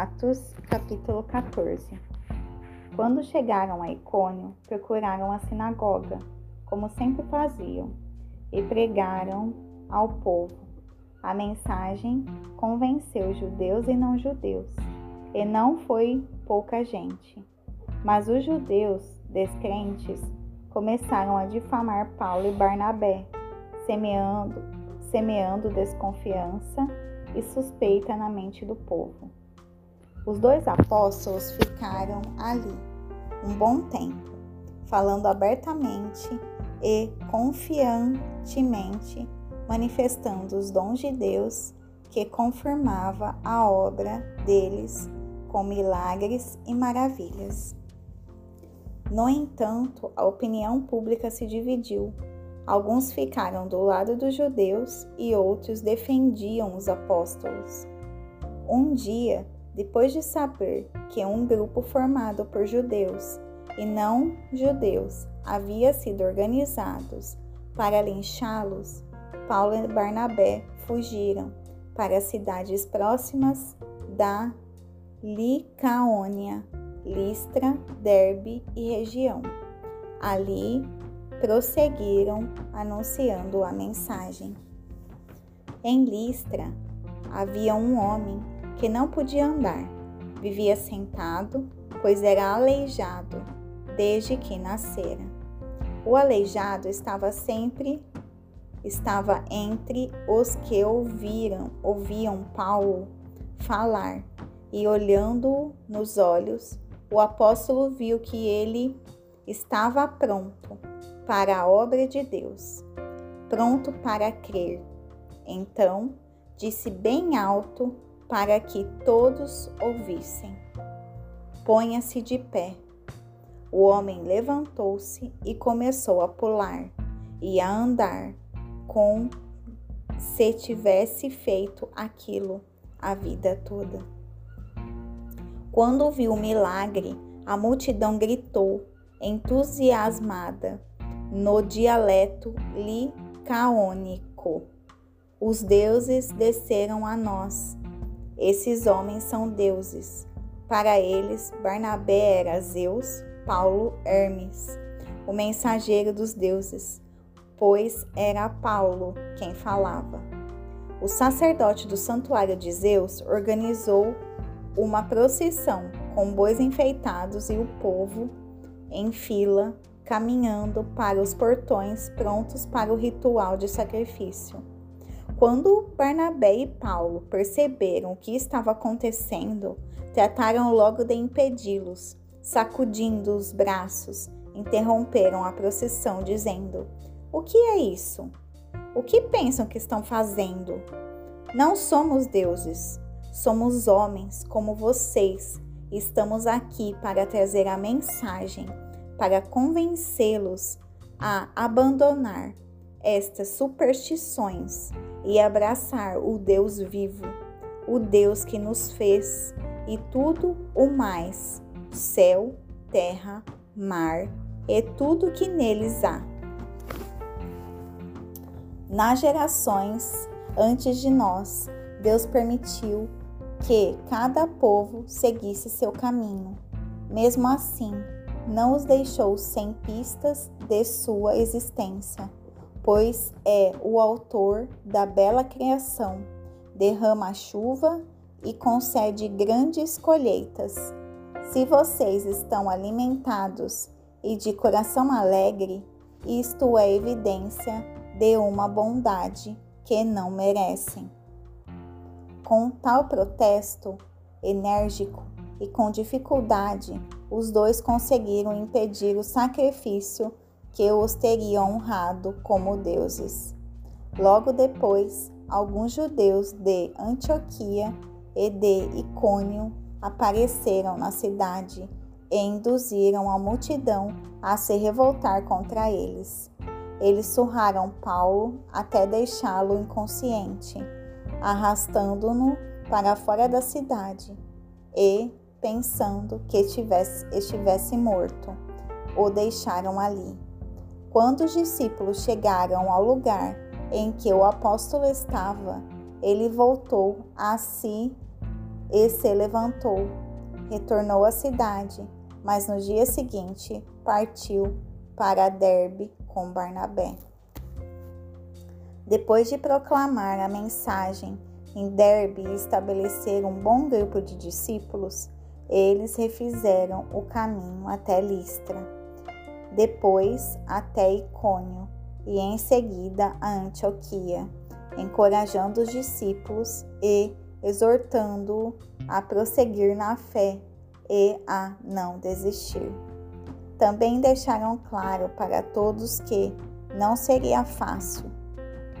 Atos, capítulo 14. Quando chegaram a Icônio, procuraram a sinagoga, como sempre faziam, e pregaram ao povo. A mensagem convenceu judeus e não judeus, e não foi pouca gente. Mas os judeus descrentes começaram a difamar Paulo e Barnabé, semeando, semeando desconfiança e suspeita na mente do povo. Os dois apóstolos ficaram ali um bom tempo, falando abertamente e confiantemente, manifestando os dons de Deus que confirmava a obra deles com milagres e maravilhas. No entanto, a opinião pública se dividiu Alguns ficaram do lado dos judeus e outros defendiam os apóstolos. Um dia, depois de saber que um grupo formado por judeus e não judeus havia sido organizados para linchá-los, Paulo e Barnabé fugiram para as cidades próximas da Licaônia, Listra, Derbe e região. Ali prosseguiram anunciando a mensagem. Em Listra havia um homem que não podia andar, vivia sentado, pois era aleijado desde que nascera. O aleijado estava sempre estava entre os que ouviram, ouviam Paulo falar, e olhando nos olhos, o apóstolo viu que ele estava pronto para a obra de Deus, pronto para crer. Então disse bem alto para que todos ouvissem: Ponha-se de pé. O homem levantou-se e começou a pular e a andar, como se tivesse feito aquilo a vida toda. Quando viu o milagre, a multidão gritou, entusiasmada: no dialeto licaônico. Os deuses desceram a nós. Esses homens são deuses. Para eles, Barnabé era Zeus, Paulo, Hermes, o mensageiro dos deuses, pois era Paulo quem falava. O sacerdote do santuário de Zeus organizou uma procissão com bois enfeitados e o povo em fila caminhando para os portões prontos para o ritual de sacrifício. Quando Barnabé e Paulo perceberam o que estava acontecendo, trataram logo de impedi-los, sacudindo os braços, interromperam a procissão, dizendo: O que é isso? O que pensam que estão fazendo? Não somos deuses, somos homens como vocês. Estamos aqui para trazer a mensagem para convencê-los a abandonar estas superstições e abraçar o Deus vivo, o Deus que nos fez e tudo o mais, céu, terra, mar e tudo que neles há. Nas gerações antes de nós, Deus permitiu que cada povo seguisse seu caminho. Mesmo assim, não os deixou sem pistas de sua existência, pois é o autor da bela criação, derrama a chuva e concede grandes colheitas. Se vocês estão alimentados e de coração alegre, isto é evidência de uma bondade que não merecem. Com tal protesto enérgico e com dificuldade, os dois conseguiram impedir o sacrifício que os teria honrado como deuses. Logo depois, alguns judeus de Antioquia e de Icônio apareceram na cidade e induziram a multidão a se revoltar contra eles. Eles surraram Paulo até deixá-lo inconsciente, arrastando-no para fora da cidade e pensando que estivesse morto, o deixaram ali. Quando os discípulos chegaram ao lugar em que o apóstolo estava, ele voltou a si e se levantou, retornou à cidade, mas no dia seguinte partiu para Derbe com Barnabé. Depois de proclamar a mensagem em Derbe e estabelecer um bom grupo de discípulos, eles refizeram o caminho até Listra, depois até Icônio e em seguida a Antioquia, encorajando os discípulos e exortando-o a prosseguir na fé e a não desistir. Também deixaram claro para todos que não seria fácil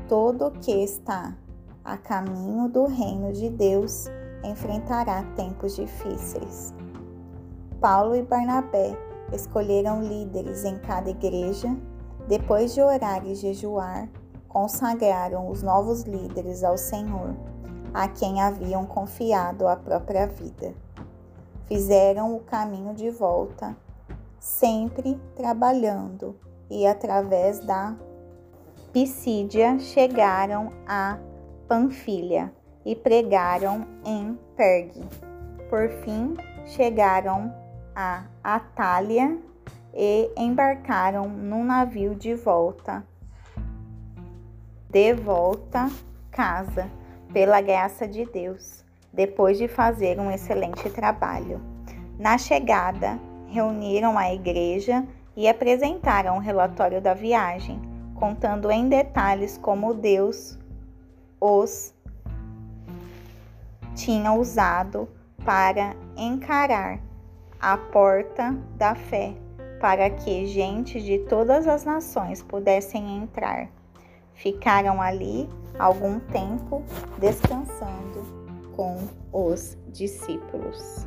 Todo que está a caminho do reino de Deus enfrentará tempos difíceis. Paulo e Barnabé escolheram líderes em cada igreja. Depois de orar e jejuar, consagraram os novos líderes ao Senhor, a quem haviam confiado a própria vida. Fizeram o caminho de volta, sempre trabalhando e através da Pisídia chegaram a Panfilha e pregaram em Pergue. Por fim, chegaram a Atália e embarcaram num navio de volta. De volta casa, pela graça de Deus, depois de fazer um excelente trabalho. Na chegada, reuniram a igreja e apresentaram o relatório da viagem contando em detalhes como Deus os tinha usado para encarar a porta da fé, para que gente de todas as nações pudessem entrar. Ficaram ali algum tempo descansando com os discípulos.